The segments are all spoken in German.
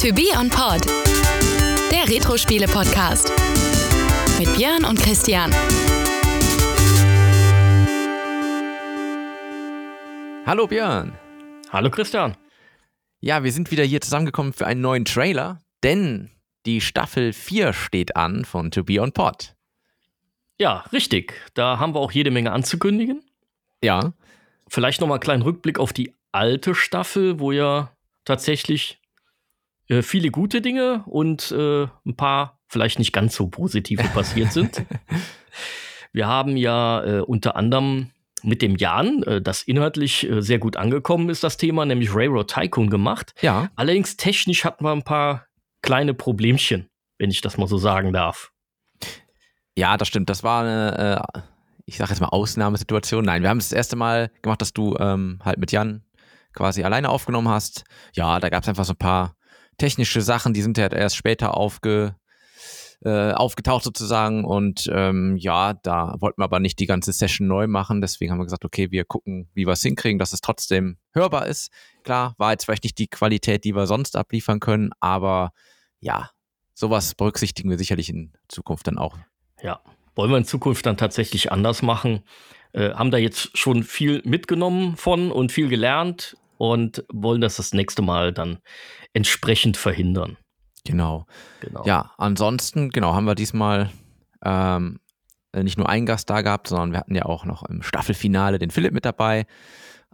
To Be On Pod, der Retro-Spiele-Podcast. Mit Björn und Christian. Hallo Björn. Hallo Christian. Ja, wir sind wieder hier zusammengekommen für einen neuen Trailer, denn die Staffel 4 steht an von To Be On Pod. Ja, richtig. Da haben wir auch jede Menge anzukündigen. Ja. Vielleicht nochmal einen kleinen Rückblick auf die alte Staffel, wo ja tatsächlich äh, viele gute Dinge und äh, ein paar vielleicht nicht ganz so positive passiert sind. Wir haben ja äh, unter anderem mit dem Jan, äh, das inhaltlich äh, sehr gut angekommen ist, das Thema, nämlich Railroad Tycoon gemacht. Ja. Allerdings technisch hatten wir ein paar kleine Problemchen, wenn ich das mal so sagen darf. Ja, das stimmt. Das war eine, ich sage jetzt mal Ausnahmesituation. Nein, wir haben es das erste Mal gemacht, dass du ähm, halt mit Jan quasi alleine aufgenommen hast. Ja, da gab es einfach so ein paar technische Sachen, die sind ja erst später aufge, äh, aufgetaucht sozusagen. Und ähm, ja, da wollten wir aber nicht die ganze Session neu machen. Deswegen haben wir gesagt, okay, wir gucken, wie wir es hinkriegen, dass es trotzdem hörbar ist. Klar, war jetzt vielleicht nicht die Qualität, die wir sonst abliefern können, aber ja, sowas berücksichtigen wir sicherlich in Zukunft dann auch. Ja, wollen wir in Zukunft dann tatsächlich anders machen. Äh, haben da jetzt schon viel mitgenommen von und viel gelernt und wollen das das nächste Mal dann entsprechend verhindern. Genau. Genau. Ja, ansonsten, genau, haben wir diesmal ähm, nicht nur einen Gast da gehabt, sondern wir hatten ja auch noch im Staffelfinale den Philipp mit dabei.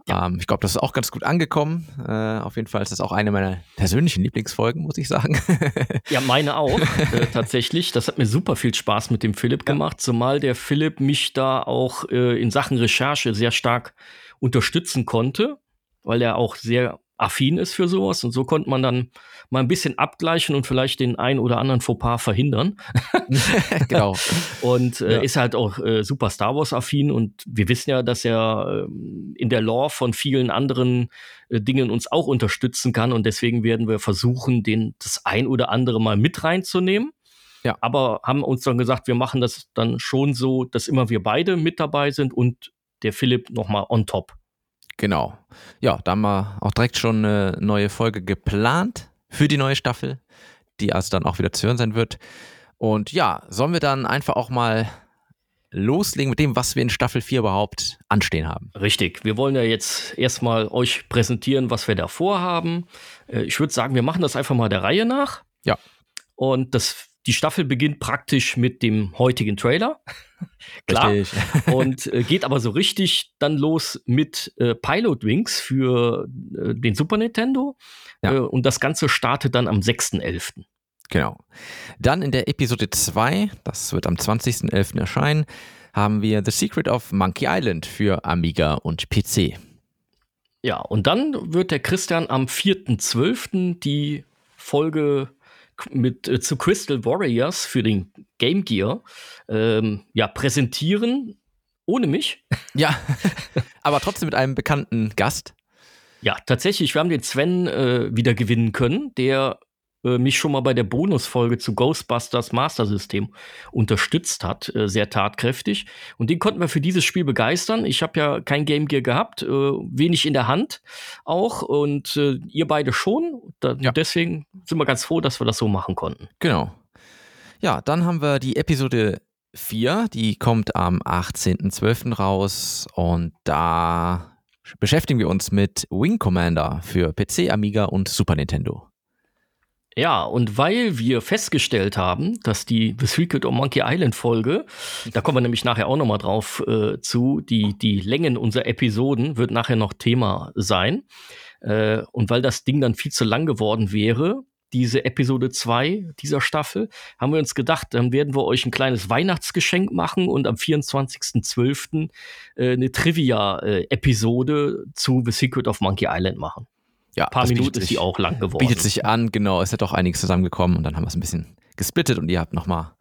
Ja. Ähm, ich glaube, das ist auch ganz gut angekommen. Äh, auf jeden Fall ist das auch eine meiner persönlichen Lieblingsfolgen, muss ich sagen. Ja, meine auch, äh, tatsächlich. Das hat mir super viel Spaß mit dem Philipp gemacht, zumal der Philipp mich da auch äh, in Sachen Recherche sehr stark unterstützen konnte, weil er auch sehr affin ist für sowas und so konnte man dann mal ein bisschen abgleichen und vielleicht den ein oder anderen Fauxpas verhindern. genau. Und äh, Ja. ist halt auch äh, super Star Wars affin und wir wissen ja, dass er ähm, in der Lore von vielen anderen äh, Dingen uns auch unterstützen kann und deswegen werden wir versuchen, den das ein oder andere mal mit reinzunehmen. Ja. Aber haben uns dann gesagt, wir machen das dann schon so, dass immer wir beide mit dabei sind und der Philipp nochmal on top. Genau. Ja, da haben wir auch direkt schon eine neue Folge geplant für die neue Staffel, die also dann auch wieder zu hören sein wird. Und ja, sollen wir dann einfach auch mal loslegen mit dem, was wir in Staffel 4 überhaupt anstehen haben? Richtig. Wir wollen ja jetzt erstmal euch präsentieren, was wir da vorhaben. Äh, Ich würde sagen, wir machen das einfach mal der Reihe nach. Ja. Und das, die Staffel beginnt praktisch mit dem heutigen Trailer. Klar. Und äh, geht aber so richtig dann los mit äh, Pilot Wings für äh, den Super Nintendo. Ja. Äh, und das Ganze startet dann am 6.11. Genau. Dann in der Episode 2, das wird am 20.11. erscheinen, haben wir The Secret of Monkey Island für Amiga und PC. Ja, und dann wird der Christian am 4.12. die Folge mit äh, zu Crystal Warriors für den Game Gear ähm, ja, präsentieren, ohne mich. Ja, aber trotzdem mit einem bekannten Gast. Ja, tatsächlich, wir haben den Sven äh, wieder gewinnen können, der äh, mich schon mal bei der Bonusfolge zu Ghostbusters Master System unterstützt hat, äh, sehr tatkräftig. Und den konnten wir für dieses Spiel begeistern. Ich habe ja kein Game Gear gehabt, äh, wenig in der Hand auch und äh, ihr beide schon. Da, Ja. Deswegen sind wir ganz froh, dass wir das so machen konnten. Genau. Ja, dann haben wir die Episode 4, die kommt am 18.12. raus und da beschäftigen wir uns mit Wing Commander für PC, Amiga und Super Nintendo. Ja, und weil wir festgestellt haben, dass die The Secret of Monkey Island Folge, da kommen wir nämlich nachher auch noch mal drauf äh, zu, die, die Längen unserer Episoden wird nachher noch Thema sein. Äh, und weil das Ding dann viel zu lang geworden wäre, diese Episode 2 dieser Staffel, haben wir uns gedacht, dann werden wir euch ein kleines Weihnachtsgeschenk machen und am 24.12. Äh, eine Trivia-Episode zu The Secret of Monkey Island machen. Ja, Ein paar Minuten ist die auch lang geworden. Bietet sich an, genau. Es ist ja doch einiges zusammengekommen und dann haben wir es ein bisschen gesplittet und ihr habt nochmal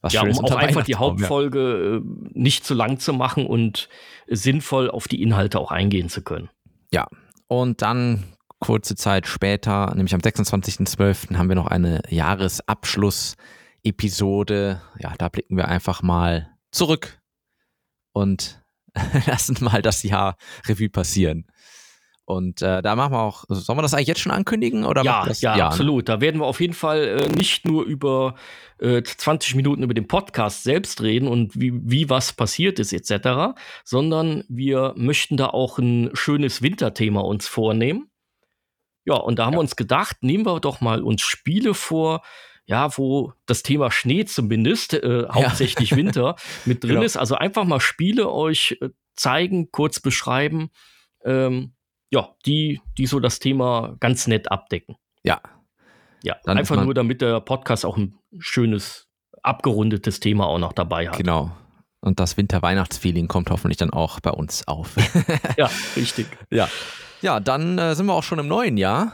was Ja, um Schönes auch unter einfach die Weihnachtsbaum, ja. Hauptfolge äh, nicht zu lang zu machen und sinnvoll auf die Inhalte auch eingehen zu können. Ja, und dann kurze Zeit später, nämlich am 26.12., haben wir noch eine Jahresabschluss-Episode. Ja, da blicken wir einfach mal zurück und lassen mal das Jahr Revue passieren. Und äh, da machen wir auch, sollen wir das eigentlich jetzt schon ankündigen? Oder ja, das, ja, ja, absolut. Da werden wir auf jeden Fall äh, nicht nur über äh, 20 Minuten über den Podcast selbst reden und wie, wie was passiert ist etc., sondern wir möchten da auch ein schönes Winterthema uns vornehmen. Ja, und da haben Ja. wir uns gedacht, nehmen wir doch mal uns Spiele vor, ja, wo das Thema Schnee zumindest, äh, hauptsächlich Winter, mit drin Genau. ist. Also einfach mal Spiele euch äh, zeigen, kurz beschreiben, ähm, ja, die, die so das Thema ganz nett abdecken. Ja, Ja, Dann einfach nur, damit der Podcast auch ein schönes, abgerundetes Thema auch noch dabei hat. genau. Und das Winter-Weihnachtsfeeling kommt hoffentlich dann auch bei uns auf. Ja, richtig. ja. Ja, dann äh, sind wir auch schon im neuen Jahr.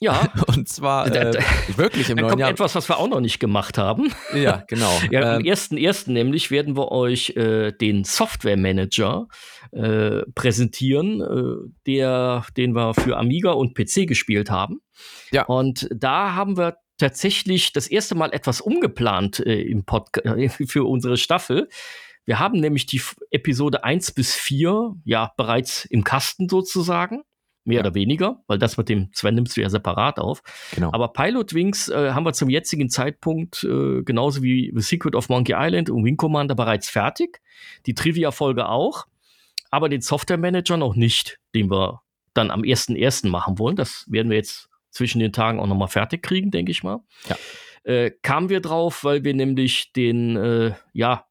Ja, Und zwar äh, da- wirklich im dann neuen kommt Jahr. etwas, was wir auch noch nicht gemacht haben. Ja, genau. Ja, am Ähm, 1.1. nämlich werden wir euch äh, den Software Manager äh, präsentieren, äh, der, den wir für Amiga und PC gespielt haben. Ja. Und da haben wir tatsächlich das erste Mal etwas umgeplant äh, im Podcast für unsere Staffel. Wir haben nämlich die Episode 1 bis 4 ja bereits im Kasten sozusagen. Mehr Ja. oder weniger, weil das mit dem Sven nimmst du ja separat auf. genau. Aber Pilot Wings äh, haben wir zum jetzigen Zeitpunkt äh, genauso wie The Secret of Monkey Island und Wing Commander bereits fertig. Die Trivia-Folge auch. Aber den Software Manager noch nicht, den wir dann am 1.1. machen wollen. Das werden wir jetzt zwischen den Tagen auch nochmal fertig kriegen, denke ich mal. Ja. Äh, kamen wir drauf, weil wir nämlich den, äh, ja,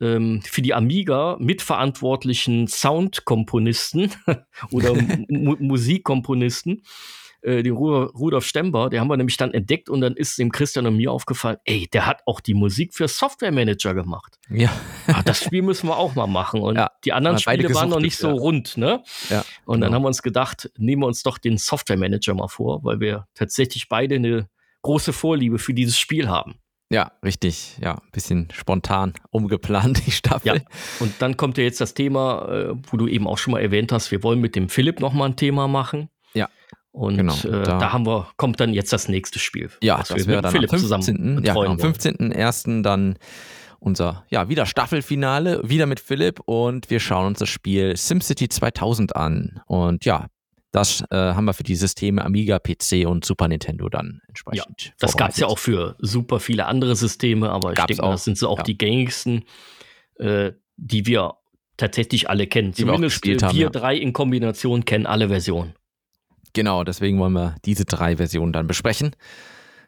ähm, für die Amiga mitverantwortlichen Soundkomponisten oder Mu Musikkomponisten, äh, den Ru Rudolf Stember, den haben wir nämlich dann entdeckt und dann ist dem Christian und mir aufgefallen, ey, der hat auch die Musik für Software Manager gemacht. ja, Ah, das Spiel müssen wir auch mal machen. Und Ja, die anderen Spiele waren noch gesuchtet, nicht so ja. rund, ne? ja. Und dann Genau. haben wir uns gedacht, nehmen wir uns doch den Software Manager mal vor, weil wir tatsächlich beide eine große Vorliebe für dieses Spiel haben. Ja, richtig. Ja, ein bisschen spontan umgeplant, die Staffel. Ja. Und dann kommt ja jetzt das Thema, äh, wo du eben auch schon mal erwähnt hast, wir wollen mit dem Philipp noch mal ein Thema machen. Ja. Und Genau, äh, da- da, haben wir, kommt dann jetzt das nächste Spiel. Ja, das wir wäre mit dann Philipp am zusammen 15. Ja, genau, am wollen. 15.01. dann unser, ja, wieder Staffelfinale, wieder mit Philipp und wir schauen uns das Spiel SimCity 2000 an. Und ja, das äh, haben wir für die Systeme Amiga, PC und Super Nintendo dann entsprechend. Das gab es ja auch für super viele andere Systeme, aber ich Gab's denke mal, auch, das sind so auch ja. die gängigsten, äh, die wir tatsächlich alle kennen. Die wir Zumindest gespielt äh, haben, wir ja. drei in Kombination kennen alle Versionen. Genau, deswegen wollen wir diese drei Versionen dann besprechen.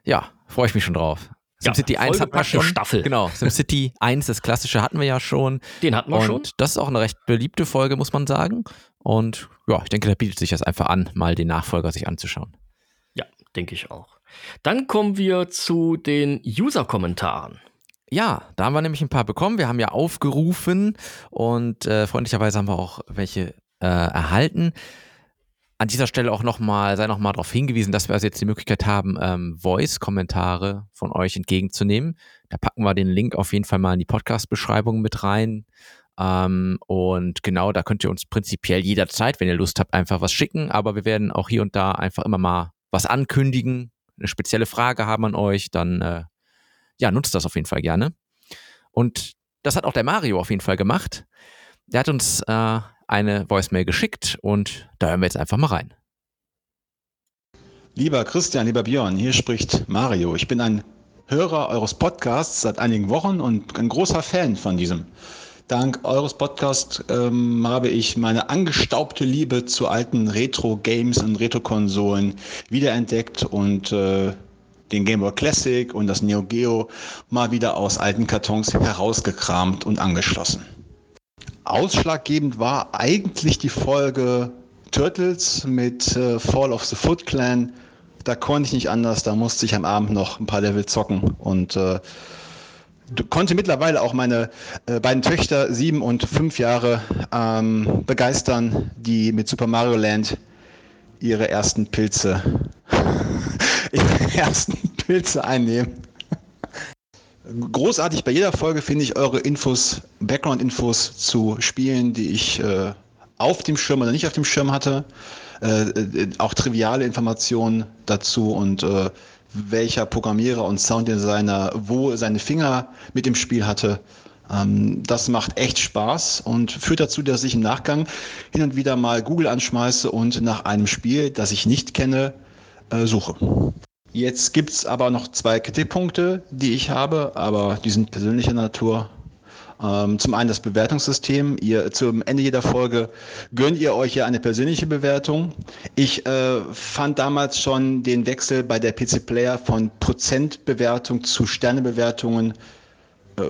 Ja, freue ich mich schon drauf. Ja, SimCity 1 hat man schon. Staffel. Genau, SimCity 1, das klassische hatten wir ja schon. Den hatten wir und schon. das ist auch eine recht beliebte Folge, muss man sagen. Und ja, ich denke, da bietet sich das einfach an, mal den Nachfolger sich anzuschauen. Ja, denke ich auch. Dann kommen wir zu den User-Kommentaren. Ja, da haben wir nämlich ein paar bekommen. Wir haben ja aufgerufen und äh, freundlicherweise haben wir auch welche äh, erhalten. An dieser Stelle auch nochmal, sei nochmal darauf hingewiesen, dass wir also jetzt die Möglichkeit haben, ähm, Voice-Kommentare von euch entgegenzunehmen. Da packen wir den Link auf jeden Fall mal in die Podcast-Beschreibung mit rein. Ähm, und genau, da könnt ihr uns prinzipiell jederzeit, wenn ihr Lust habt, einfach was schicken. Aber wir werden auch hier und da einfach immer mal was ankündigen, eine spezielle Frage haben an euch, dann äh, ja, nutzt das auf jeden Fall gerne. Und das hat auch der Mario auf jeden Fall gemacht. Der hat uns äh, eine Voicemail geschickt und da hören wir jetzt einfach mal rein. Lieber Christian, lieber Björn, hier spricht Mario. Ich bin ein Hörer eures Podcasts seit einigen Wochen und ein großer Fan von diesem. Dank eures Podcasts ähm, habe ich meine angestaubte Liebe zu alten Retro-Games und Retro-Konsolen wiederentdeckt und äh, den Game Boy Classic und das Neo Geo mal wieder aus alten Kartons herausgekramt und angeschlossen. Ausschlaggebend war eigentlich die Folge Turtles mit äh, Fall of the Foot Clan. Da konnte ich nicht anders, da musste ich am Abend noch ein paar Level zocken und äh, konnte mittlerweile auch meine äh, beiden Töchter, sieben und fünf Jahre, ähm, begeistern, die mit Super Mario Land ihre ersten Pilze, ihre ersten Pilze einnehmen. Großartig bei jeder Folge finde ich eure Infos, Background-Infos zu Spielen, die ich äh, auf dem Schirm oder nicht auf dem Schirm hatte. Äh, äh, auch triviale Informationen dazu und äh, welcher Programmierer und Sounddesigner wo seine Finger mit dem Spiel hatte. Ähm, das macht echt Spaß und führt dazu, dass ich im Nachgang hin und wieder mal Google anschmeiße und nach einem Spiel, das ich nicht kenne, äh, suche. Jetzt gibt's aber noch zwei Kritikpunkte, die ich habe, aber die sind persönlicher Natur. Ähm, zum einen das Bewertungssystem. Ihr zum Ende jeder Folge gönnt ihr euch ja eine persönliche Bewertung. Ich äh, fand damals schon den Wechsel bei der PC Player von Prozentbewertung zu Sternebewertungen äh,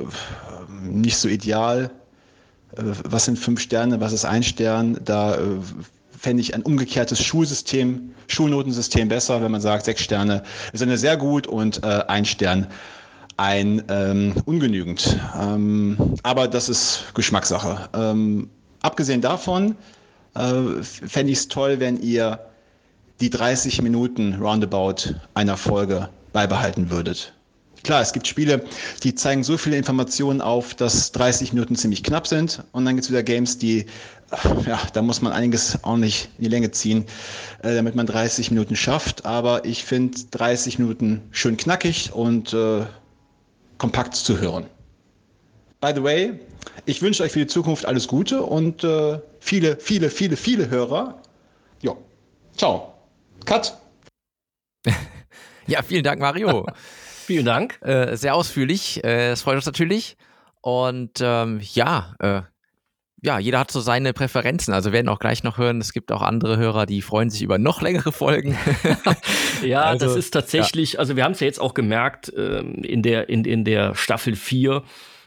nicht so ideal. Äh, was sind fünf Sterne, was ist ein Stern? Da äh, fände ich ein umgekehrtes Schulsystem, Schulnotensystem besser, wenn man sagt, sechs Sterne ist eine sehr gut und äh, ein Stern ein ähm, ungenügend. Ähm, aber das ist Geschmackssache. Ähm, abgesehen davon äh, fände ich es toll, wenn ihr die 30 Minuten Roundabout einer Folge beibehalten würdet. Klar, es gibt Spiele, die zeigen so viele Informationen auf, dass 30 Minuten ziemlich knapp sind. Und dann gibt es wieder Games, die, ja, da muss man einiges ordentlich in die Länge ziehen, äh, damit man 30 Minuten schafft. Aber ich finde 30 Minuten schön knackig und äh, kompakt zu hören. By the way, ich wünsche euch für die Zukunft alles Gute und äh, viele, viele, viele, viele Hörer. Ja, ciao. Cut. ja, vielen Dank, Mario. vielen Dank. Äh, sehr ausführlich. Äh, das freut uns natürlich. Und ähm, ja, äh, ja, jeder hat so seine Präferenzen. Also wir werden auch gleich noch hören, es gibt auch andere Hörer, die freuen sich über noch längere Folgen. ja, also, das ist tatsächlich, ja. also wir haben es ja jetzt auch gemerkt ähm, in, der, in, in der Staffel 4,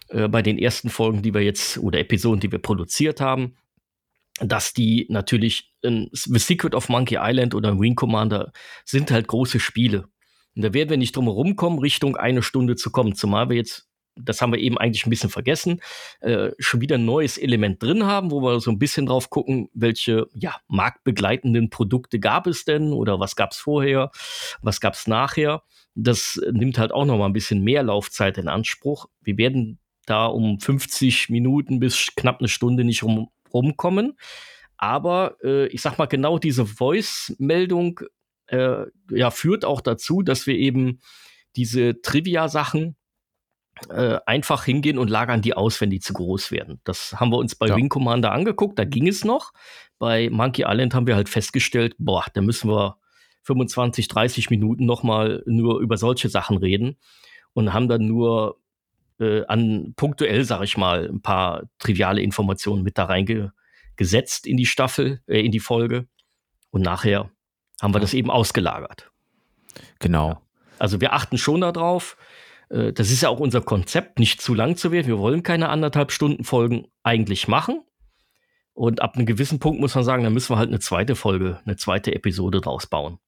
äh, bei den ersten Folgen, die wir jetzt, oder Episoden, die wir produziert haben, dass die natürlich äh, The Secret of Monkey Island oder Wing Commander sind halt große Spiele. Und da werden wir nicht drum herum kommen, Richtung eine Stunde zu kommen, zumal wir jetzt das haben wir eben eigentlich ein bisschen vergessen, äh, schon wieder ein neues Element drin haben, wo wir so ein bisschen drauf gucken, welche ja, marktbegleitenden Produkte gab es denn oder was gab es vorher, was gab es nachher. Das nimmt halt auch noch mal ein bisschen mehr Laufzeit in Anspruch. Wir werden da um 50 Minuten bis knapp eine Stunde nicht rum, rumkommen. Aber äh, ich sag mal, genau diese Voice-Meldung äh, ja, führt auch dazu, dass wir eben diese Trivia-Sachen äh, einfach hingehen und lagern die aus, wenn die zu groß werden. Das haben wir uns bei ja. Wing Commander angeguckt, da ging es noch. Bei Monkey Island haben wir halt festgestellt, boah, da müssen wir 25, 30 Minuten nochmal nur über solche Sachen reden und haben dann nur äh, an punktuell, sag ich mal, ein paar triviale Informationen mit da reingesetzt in die Staffel, äh, in die Folge. Und nachher haben wir ja. das eben ausgelagert. Genau. Ja. Also wir achten schon darauf, äh, das ist ja auch unser Konzept, nicht zu lang zu werden. Wir wollen keine anderthalb Stunden Folgen eigentlich machen. Und ab einem gewissen Punkt muss man sagen, dann müssen wir halt eine zweite Folge, eine zweite Episode draus bauen.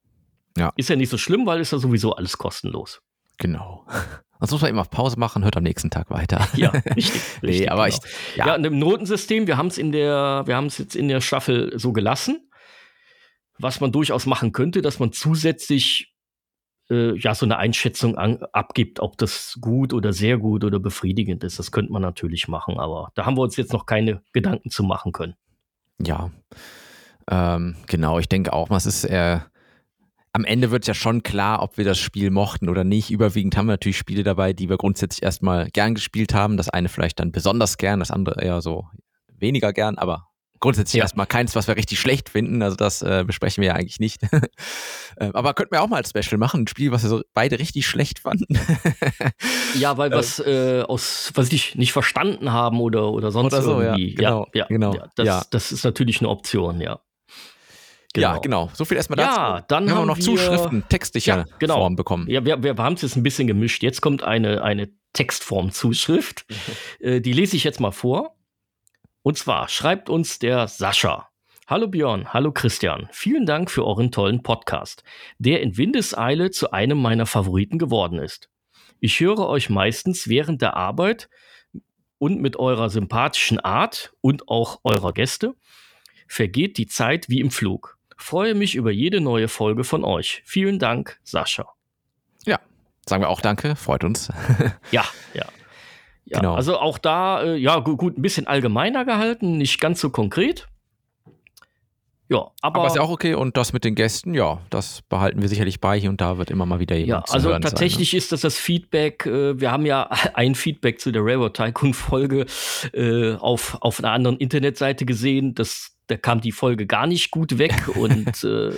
Ja. Ist ja nicht so schlimm, weil ist ja sowieso alles kostenlos. Genau. Sonst muss man eben auf Pause machen, hört am nächsten Tag weiter. Ja, richtig. nee, richtig, aber genau. ich, ja. ja, und im Notensystem, wir haben es in der, wir haben es jetzt in der Staffel so gelassen, was man durchaus machen könnte, dass man zusätzlich äh, ja so eine Einschätzung an, abgibt, ob das gut oder sehr gut oder befriedigend ist. Das könnte man natürlich machen, aber da haben wir uns jetzt noch keine Gedanken zu machen können. Ja, ähm, genau. Ich denke auch, was ist äh, am Ende wird es ja schon klar, ob wir das Spiel mochten oder nicht. Überwiegend haben wir natürlich Spiele dabei, die wir grundsätzlich erstmal gern gespielt haben. Das eine vielleicht dann besonders gern, das andere eher so weniger gern, aber grundsätzlich ja. erstmal keins, was wir richtig schlecht finden. Also das äh, besprechen wir ja eigentlich nicht. ähm, aber könnten wir auch mal als Special machen, ein Spiel, was wir so beide richtig schlecht fanden. ja, weil wir es äh, aus, was ich nicht verstanden haben oder, oder sonst oder so, irgendwie. Ja, genau, ja, genau. Ja, das, ja. das ist natürlich eine Option, ja. Genau. Ja, genau. So viel erstmal dazu. Ja, dann haben, haben wir noch wir, Zuschriften, textlicher ja, genau. Form bekommen. Ja, wir, wir haben es jetzt ein bisschen gemischt. Jetzt kommt eine, eine Textform-Zuschrift. äh, die lese ich jetzt mal vor. Und zwar schreibt uns der Sascha. Hallo Björn, hallo Christian. Vielen Dank für euren tollen Podcast, der in Windeseile zu einem meiner Favoriten geworden ist. Ich höre euch meistens während der Arbeit und mit eurer sympathischen Art und auch eurer Gäste vergeht die Zeit wie im Flug. Freue mich über jede neue Folge von euch. Vielen Dank, Sascha. Ja, sagen wir auch Danke, freut uns. ja, ja. Ja, genau. Also auch da, äh, ja, gut, gut, ein bisschen allgemeiner gehalten, nicht ganz so konkret. Ja, aber, Aber ist ja auch okay und das mit den Gästen, ja, das behalten wir sicherlich bei. Hier und da wird immer mal wieder ja, jemand zu also tatsächlich ist das das Feedback. Äh, wir haben ja ein Feedback zu der Railroad Tycoon Folge äh, auf, auf einer anderen Internetseite gesehen. Das, da kam die Folge gar nicht gut weg und äh,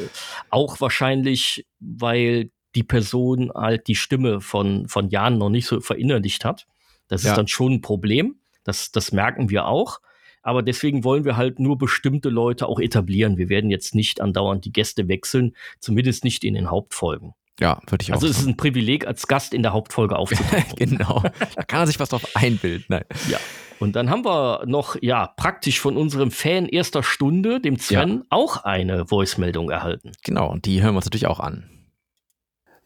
auch wahrscheinlich, weil die Person halt die Stimme von, von Jan noch nicht so verinnerlicht hat. Das Ja. ist dann schon ein Problem. Das, das merken wir auch. Aber deswegen wollen wir halt nur bestimmte Leute auch etablieren. Wir werden jetzt nicht andauernd die Gäste wechseln, zumindest nicht in den Hauptfolgen. Ja, würde ich auch Also es ist ein Privileg, als Gast in der Hauptfolge aufzutauchen. genau. Da kann er sich was drauf einbilden. Nein. ja. Und dann haben wir noch, ja, praktisch von unserem Fan erster Stunde, dem Sven, auch eine Voice-Meldung erhalten. Genau, und die hören wir uns natürlich auch an.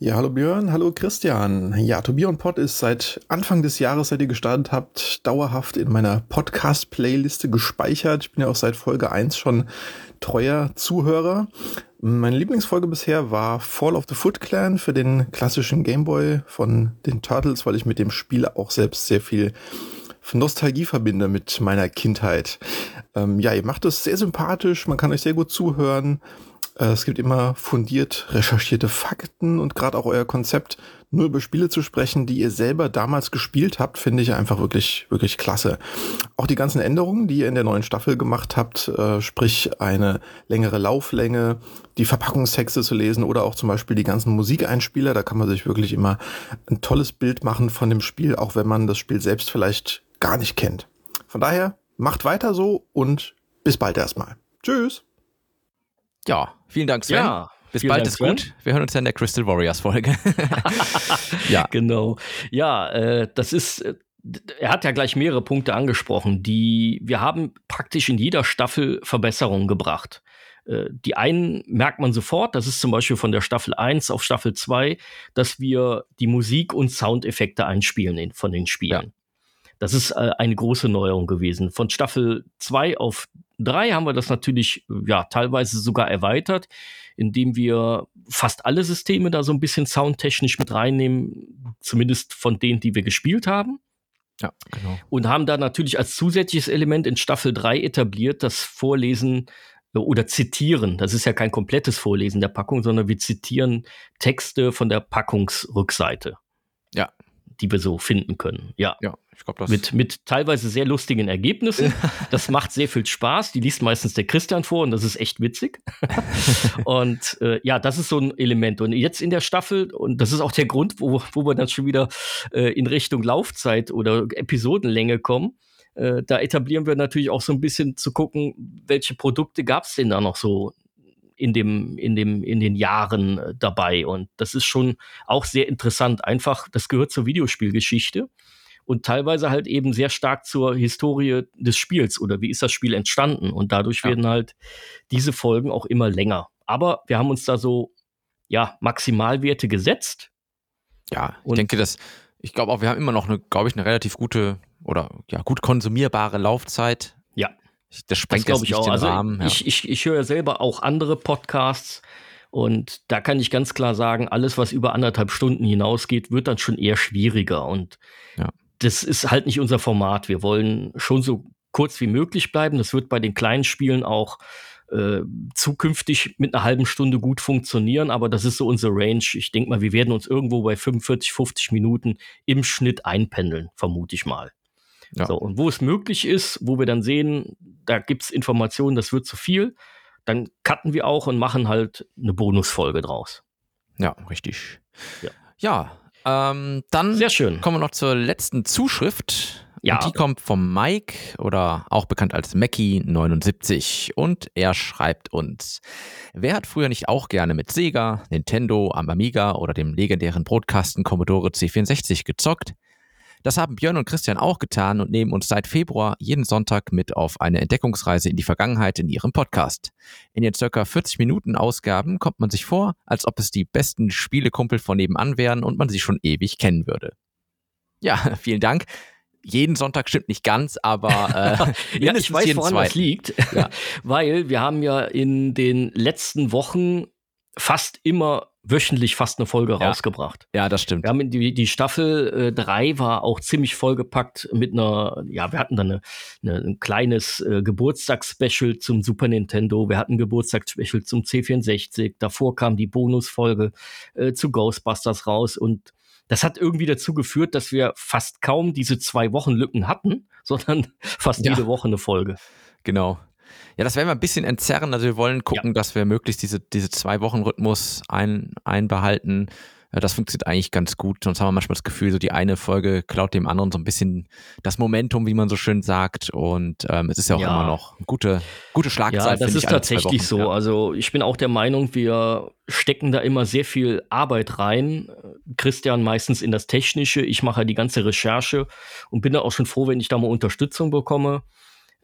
Ja, hallo Björn, hallo Christian. Ja, Tobion Pod ist seit Anfang des Jahres, seit ihr gestartet habt, dauerhaft in meiner Podcast-Playliste gespeichert. Ich bin ja auch seit Folge 1 schon treuer Zuhörer. Meine Lieblingsfolge bisher war Fall of the Foot Clan für den klassischen Gameboy von den Turtles, weil ich mit dem Spiel auch selbst sehr viel Nostalgie verbinde mit meiner Kindheit. Ähm, ja, ihr macht es sehr sympathisch, man kann euch sehr gut zuhören. Äh, Es gibt immer fundiert recherchierte Fakten und gerade auch euer Konzept, nur über Spiele zu sprechen, die ihr selber damals gespielt habt, finde ich einfach wirklich, wirklich klasse. Auch die ganzen Änderungen, die ihr in der neuen Staffel gemacht habt, äh, sprich eine längere Lauflänge, die Verpackungstexte zu lesen oder auch zum Beispiel die ganzen Musikeinspieler, da kann man sich wirklich immer ein tolles Bild machen von dem Spiel, auch wenn man das Spiel selbst vielleicht gar nicht kennt. Von daher, macht weiter so und bis bald erstmal. Tschüss. Ja, vielen Dank, Sven. Ja, Bis vielen bald Dank, ist Sven. gut. Wir hören uns ja in der Crystal Warriors Folge. ja, Genau. Ja, äh, das ist, äh, er hat ja gleich mehrere Punkte angesprochen, die wir haben praktisch in jeder Staffel Verbesserungen gebracht. Äh, Die einen merkt man sofort, das ist zum Beispiel von der Staffel 1 auf Staffel 2, dass wir die Musik und Soundeffekte einspielen in, von den Spielen. Das ist äh, eine große Neuerung gewesen. Von Staffel 2 auf 3 haben wir das natürlich ja teilweise sogar erweitert, indem wir fast alle Systeme da so ein bisschen soundtechnisch mit reinnehmen, zumindest von denen, die wir gespielt haben. ja, genau. Und haben da natürlich als zusätzliches Element in Staffel 3 etabliert das Vorlesen äh, oder Zitieren. Das ist ja kein komplettes Vorlesen der Packung, sondern wir zitieren Texte von der Packungsrückseite. Die wir so finden können. Ja. Ja, ich glaube, das Mit, mit teilweise sehr lustigen Ergebnissen. Das macht sehr viel Spaß. Die liest meistens der Christian vor und das ist echt witzig. und äh, ja, das ist so ein Element. Und jetzt in der Staffel, und das ist auch der Grund, wo, wo wir dann schon wieder äh, in Richtung Laufzeit oder Episodenlänge kommen, äh, da etablieren wir natürlich auch so ein bisschen zu gucken, welche Produkte gab es denn da noch so in dem, in dem, in den Jahren äh, dabei. Und das ist schon auch sehr interessant. Einfach, das gehört zur Videospielgeschichte und teilweise halt eben sehr stark zur Historie des Spiels oder wie ist das Spiel entstanden. Und dadurch Ja. werden halt diese Folgen auch immer länger. Aber wir haben uns da so, ja, Maximalwerte gesetzt. Ja, ich Und- denke, dass ich glaube auch, wir haben immer noch eine, glaube ich, eine relativ gute oder ja gut konsumierbare Laufzeit. Das Das sprengt glaube jetzt ich auch. den Also Rahmen. Ja. ich, ich, ich höre ja selber auch andere Podcasts und da kann ich ganz klar sagen, alles, was über anderthalb Stunden hinausgeht, wird dann schon eher schwieriger. Und Ja. das ist halt nicht unser Format. Wir wollen schon so kurz wie möglich bleiben. Das wird bei den kleinen Spielen auch äh, zukünftig mit einer halben Stunde gut funktionieren, aber das ist so unsere Range. Ich denke mal, wir werden uns irgendwo bei 45, 50 Minuten im Schnitt einpendeln, vermute ich mal. Ja. So, und wo es möglich ist, wo wir dann sehen, da gibt es Informationen, das wird zu viel, dann cutten wir auch und machen halt eine Bonusfolge draus. ja, richtig. Ja. Ja, ähm, dann Sehr schön. kommen wir noch zur letzten Zuschrift. Ja. Und die kommt vom Mike oder auch bekannt als Mackie79 und er schreibt uns: Wer hat früher nicht auch gerne mit Sega, Nintendo, am Amiga oder dem legendären Brotkasten Commodore C64 gezockt? Das haben Björn und Christian auch getan und nehmen uns seit Februar jeden Sonntag mit auf eine Entdeckungsreise in die Vergangenheit in ihrem Podcast. In den circa 40 Minuten Ausgaben kommt man sich vor, als ob es die besten Spielekumpel von nebenan wären und man sie schon ewig kennen würde. Ja, vielen Dank. Jeden Sonntag stimmt nicht ganz, aber äh, Ja, ich weiß, woran das zweiten. liegt, Ja. weil wir haben ja in den letzten Wochen fast immer wöchentlich fast eine Folge Ja. rausgebracht. Ja, das stimmt. Wir haben die, die Staffel 3 war auch ziemlich vollgepackt mit einer, ja, wir hatten dann eine, eine, ein kleines äh, Geburtstagsspecial zum Super Nintendo, wir hatten ein Geburtstagsspecial zum C64, davor kam die Bonusfolge äh, zu Ghostbusters raus und das hat irgendwie dazu geführt, dass wir fast kaum diese zwei Wochen Lücken hatten, sondern fast Ja. jede Woche eine Folge. Genau. Ja, das werden wir ein bisschen entzerren. Also wir wollen gucken, dass wir möglichst diese, diese Zwei-Wochen-Rhythmus ein, einbehalten. Ja, das funktioniert eigentlich ganz gut. Sonst haben wir manchmal das Gefühl, so die eine Folge klaut dem anderen so ein bisschen das Momentum, wie man so schön sagt. Und ähm, es ist ja auch Ja. immer noch eine gute, gute Schlagzahl. Ja, das ist tatsächlich so. Ja. Also ich bin auch der Meinung, wir stecken da immer sehr viel Arbeit rein. Christian meistens in das Technische, ich mache die ganze Recherche und bin da auch schon froh, wenn ich da mal Unterstützung bekomme, äh,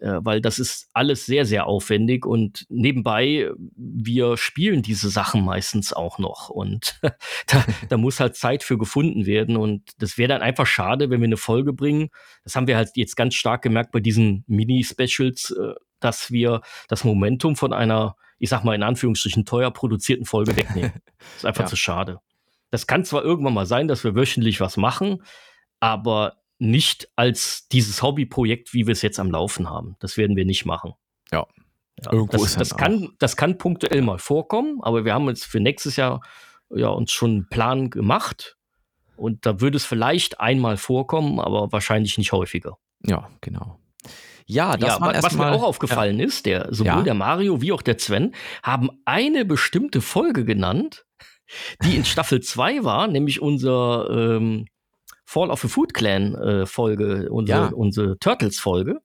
weil das ist alles sehr, sehr aufwendig und nebenbei, wir spielen diese Sachen meistens auch noch und da, da muss halt Zeit für gefunden werden und das wäre dann einfach schade, wenn wir eine Folge bringen. Das haben wir halt jetzt ganz stark gemerkt bei diesen Mini-Specials, äh, dass wir das Momentum von einer, ich sag mal in Anführungsstrichen, teuer produzierten Folge wegnehmen. Das ist einfach Ja. zu schade. Das kann zwar irgendwann mal sein, dass wir wöchentlich was machen, aber nicht als dieses Hobbyprojekt, wie wir es jetzt am Laufen haben. Das werden wir nicht machen. Ja. Ja, Irgendwo das, ist das, kann, das kann punktuell mal vorkommen, aber wir haben jetzt für nächstes Jahr ja, uns schon einen Plan gemacht. Und da würde es vielleicht einmal vorkommen, aber wahrscheinlich nicht häufiger. ja, genau. Ja, das ja, war wa- was mir auch aufgefallen ist, der, sowohl Ja. der Mario wie auch der Sven haben eine bestimmte Folge genannt, die in Staffel 2 war, nämlich unser ähm, Fall of the Food Clan äh, Folge, unsere, Ja. unsere Turtles Folge.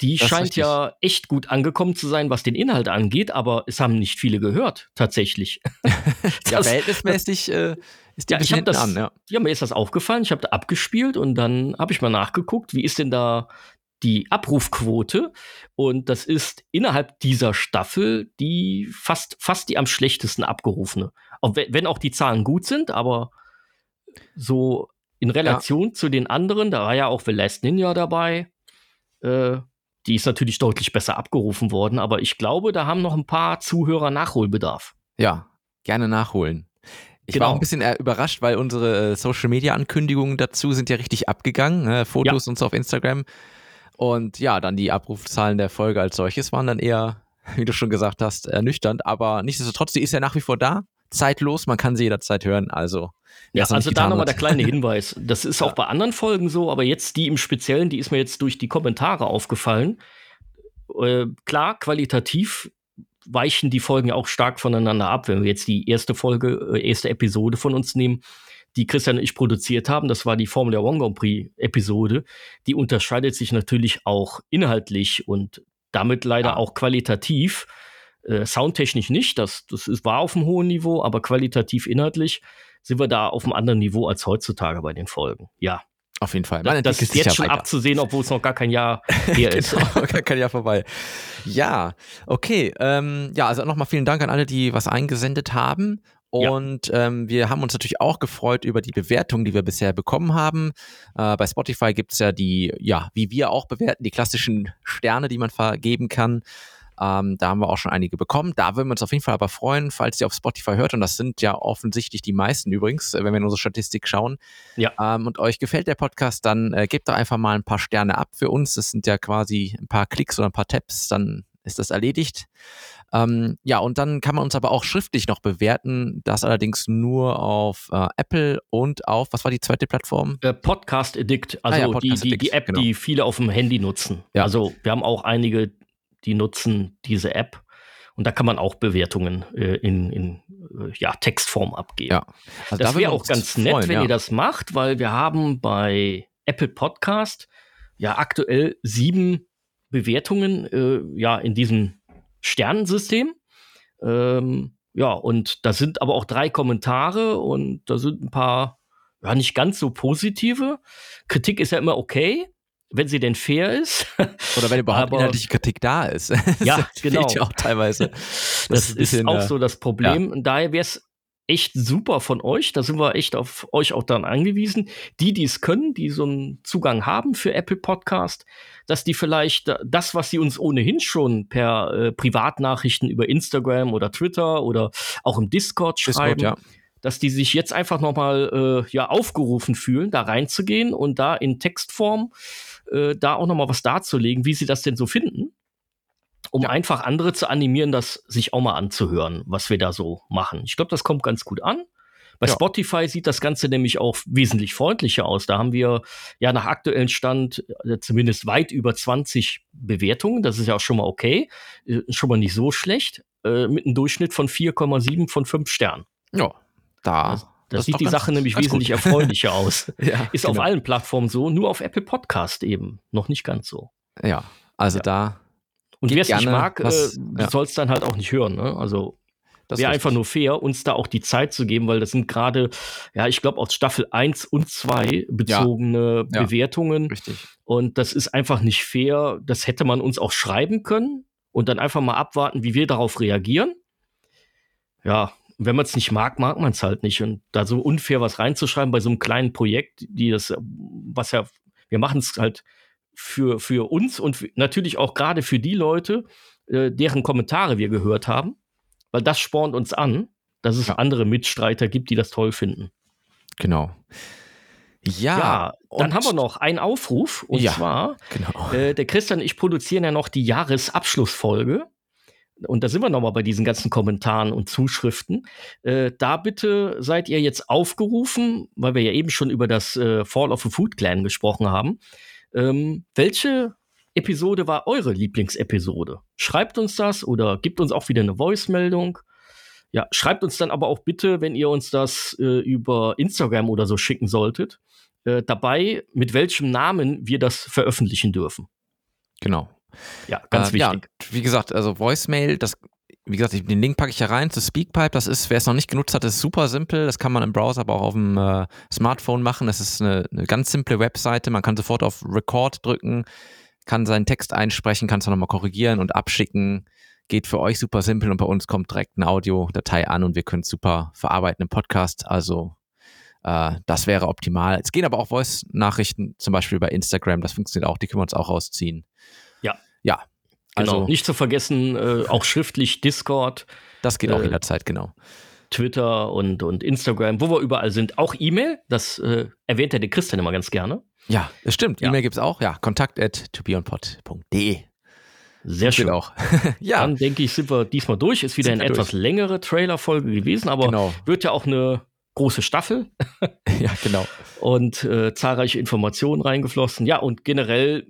Die Das scheint ja echt gut angekommen zu sein, was den Inhalt angeht, aber es haben nicht viele gehört, tatsächlich. Ja, Das- verhältnismäßig äh, ist die ja, ich das, an, ja. ja, mir ist das aufgefallen. Ich habe da abgespielt und dann habe ich mal nachgeguckt, wie ist denn da die Abrufquote? Und das ist innerhalb dieser Staffel die fast, fast die am schlechtesten abgerufene. Auch wenn auch die Zahlen gut sind, aber so in Relation zu den anderen, da war ja auch The Last Ninja dabei, äh, die ist natürlich deutlich besser abgerufen worden, aber ich glaube, da haben noch ein paar Zuhörer Nachholbedarf. Ja, gerne nachholen. Ich Genau. war auch ein bisschen äh, überrascht, weil unsere äh, Social Media Ankündigungen dazu sind ja richtig abgegangen, ne? Fotos und so auf Instagram. Und ja, dann die Abrufzahlen der Folge als solches waren dann eher, wie du schon gesagt hast, ernüchternd. Aber nichtsdestotrotz, die ist ja nach wie vor da, zeitlos, man kann sie jederzeit hören. Also, Ja, also da nochmal der kleine Hinweis. Das ist auch bei anderen Folgen so, aber jetzt die im Speziellen, die ist mir jetzt durch die Kommentare aufgefallen. Äh, klar, qualitativ weichen die Folgen auch stark voneinander ab. Wenn wir jetzt die erste Folge, äh, erste Episode von uns nehmen, die Christian und ich produziert haben, das war die Formula One Grand Prix Episode, die unterscheidet sich natürlich auch inhaltlich und damit leider Ja. auch qualitativ. Äh, soundtechnisch nicht, das, das ist, war auf einem hohen Niveau, aber qualitativ inhaltlich sind wir da auf einem anderen Niveau als heutzutage bei den Folgen. Ja, Auf jeden Fall. Man das, ist jetzt ja schon weiter. abzusehen, obwohl es noch gar kein Jahr her ist. Genau, kann ja vorbei. Ja, okay. Ähm, ja, also nochmal vielen Dank an alle, die was eingesendet haben. Ja. Und ähm, wir haben uns natürlich auch gefreut über die Bewertung, die wir bisher bekommen haben. Äh, bei Spotify gibt es ja die, ja, wie wir auch bewerten, die klassischen Sterne, die man vergeben kann. Ähm, da haben wir auch schon einige bekommen. Da würden wir uns auf jeden Fall aber freuen, falls ihr auf Spotify hört. Und das sind ja offensichtlich die meisten übrigens, äh, wenn wir in unsere Statistik schauen. Ja. Ähm, und euch gefällt der Podcast, dann äh, gebt doch einfach mal ein paar Sterne ab für uns. Das sind ja quasi ein paar Klicks oder ein paar Tabs, dann ist das erledigt. Ähm, ja, und dann kann man uns aber auch schriftlich noch bewerten. Das allerdings nur auf äh, Apple und auf, was war die zweite Plattform? Äh, Podcast Addict, also Ah ja, die, Podcast die, die Addict, App, genau. die viele auf dem Handy nutzen. Ja. Also wir haben auch einige, die nutzen diese App und da kann man auch Bewertungen äh, in, in äh, ja, Textform abgeben. Ja. Also das da wäre auch ganz nett, freuen, wenn ja. ihr das macht, weil wir haben bei Apple Podcast ja aktuell sieben Bewertungen äh, ja in diesem Sternensystem. Ähm, ja, und da sind aber auch drei Kommentare und da sind ein paar ja nicht ganz so positive. Kritik ist ja immer okay, wenn sie denn fair ist. Oder wenn überhaupt aber- inhaltliche Kritik da ist. Ja, Das genau. ja auch teilweise. Das, ist ist, bisschen, auch äh, so das Problem. Und daher wäre es echt super von euch. Da sind wir echt auf euch auch dann angewiesen. Die, die es können, die so einen Zugang haben für Apple Podcast, dass die vielleicht das, was sie uns ohnehin schon per äh, Privatnachrichten über Instagram oder Twitter oder auch im Discord schreiben, Discord, ja. dass die sich jetzt einfach nochmal äh, ja, aufgerufen fühlen, da reinzugehen und da in Textform äh, da auch nochmal was darzulegen, wie sie das denn so finden um ja. einfach andere zu animieren, das sich auch mal anzuhören, was wir da so machen. Ich glaube, das kommt ganz gut an. Bei ja. Spotify sieht das Ganze nämlich auch wesentlich freundlicher aus. Da haben wir ja nach aktuellem Stand äh, zumindest weit über 20 Bewertungen. Das ist ja auch schon mal okay. Schon mal nicht so schlecht. Äh, mit einem Durchschnitt von 4,7 von 5 Sternen. Ja, da. Das, das sieht die Sache nämlich wesentlich gut. erfreulicher aus. ja, ist genau. auf allen Plattformen so, nur auf Apple Podcast eben noch nicht ganz so. Ja, also ja. da und wer es nicht mag, was, äh, ja. soll es dann halt auch nicht hören. Ne? Also wäre einfach nur fair, uns da auch die Zeit zu geben, weil das sind gerade, ja, ich glaube, aus Staffel 1 und 2 bezogene ja. Bewertungen. Ja, richtig. Und das ist einfach nicht fair. Das hätte man uns auch schreiben können und dann einfach mal abwarten, wie wir darauf reagieren. Ja, wenn man es nicht mag, mag man es halt nicht. Und da so unfair was reinzuschreiben bei so einem kleinen Projekt, die das, was ja, wir machen es halt für, für uns und natürlich auch gerade für die Leute, äh, deren Kommentare wir gehört haben, weil das spornt uns an, dass es ja. andere Mitstreiter gibt, die das toll finden. Genau. Ja, ja dann haben wir noch einen Aufruf und ja, zwar, genau. äh, der Christian und ich produzieren ja noch die Jahresabschlussfolge. Und da sind wir nochmal bei diesen ganzen Kommentaren und Zuschriften. Äh, da bitte seid ihr jetzt aufgerufen, weil wir ja eben schon über das äh, Fall of the Food Clan gesprochen haben. Ähm, welche Episode war eure Lieblingsepisode? Schreibt uns das oder gibt uns auch wieder eine Voice-Meldung. Ja, schreibt uns dann aber auch bitte, wenn ihr uns das äh, über Instagram oder so schicken solltet, äh, dabei, mit welchem Namen wir das veröffentlichen dürfen. Genau. Ja, ganz äh, wichtig. Ja, wie gesagt, also Voicemail, das wie gesagt, den Link packe ich ja rein zu Speakpipe. Das ist, wer es noch nicht genutzt hat, ist super simpel. Das kann man im Browser, aber auch auf dem äh, Smartphone machen. Das ist eine, eine, ganz simple Webseite. Man kann sofort auf Record drücken, kann seinen Text einsprechen, kann es nochmal korrigieren und abschicken. Geht für euch super simpel und bei uns kommt direkt eine Audiodatei an und wir können es super verarbeiten im Podcast. Also äh, das wäre optimal. Es gehen aber auch Voice-Nachrichten, zum Beispiel bei Instagram. Das funktioniert auch. Die können wir uns auch rausziehen. Ja. Genau. Also, nicht zu vergessen, äh, auch schriftlich Discord. Das geht auch äh, jederzeit, genau. Twitter und, und Instagram, wo wir überall sind. Auch E-Mail, das äh, erwähnt ja der Christian immer ganz gerne. Ja, das stimmt. Ja. E-Mail gibt es auch. Ja, kontakt at tobeonpod.de. Sehr schön. auch. ja. Dann denke ich, sind wir diesmal durch. Ist wieder sind eine etwas durch. längere Trailer-Folge gewesen, aber genau. wird ja auch eine große Staffel. ja, genau. Und äh, zahlreiche Informationen reingeflossen. Ja, und generell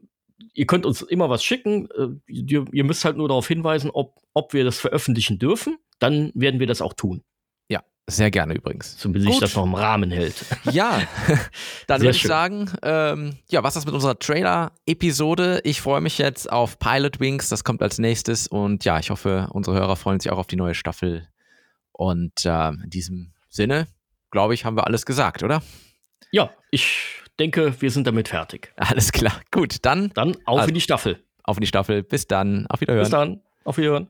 ihr könnt uns immer was schicken. Äh, ihr, ihr, müsst halt nur darauf hinweisen, ob, ob wir das veröffentlichen dürfen. Dann werden wir das auch tun. Ja, sehr gerne übrigens. Zumindest sich das noch im Rahmen hält. Ja, dann würde ich sagen, ähm, ja, was ist mit unserer Trailer-Episode? Ich freue mich jetzt auf Pilot Wings, das kommt als nächstes. Und ja, ich hoffe, unsere Hörer freuen sich auch auf die neue Staffel. Und äh, in diesem Sinne, glaube ich, haben wir alles gesagt, oder? Ja, ich denke, wir sind damit fertig. Alles klar. Gut, dann. Dann auf also, in die Staffel. Auf in die Staffel. Bis dann. Auf Wiederhören. Bis dann. Auf Wiederhören.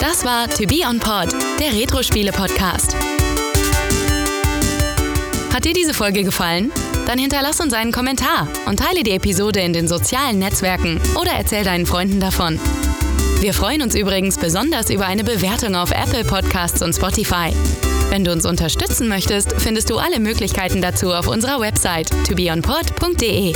Das war To Be On Pod, der Retro-Spiele-Podcast. Hat dir diese Folge gefallen? Dann hinterlass uns einen Kommentar und teile die Episode in den sozialen Netzwerken oder erzähl deinen Freunden davon. Wir freuen uns übrigens besonders über eine Bewertung auf Apple Podcasts und Spotify. Wenn du uns unterstützen möchtest, findest du alle Möglichkeiten dazu auf unserer Website tobeonpod.de.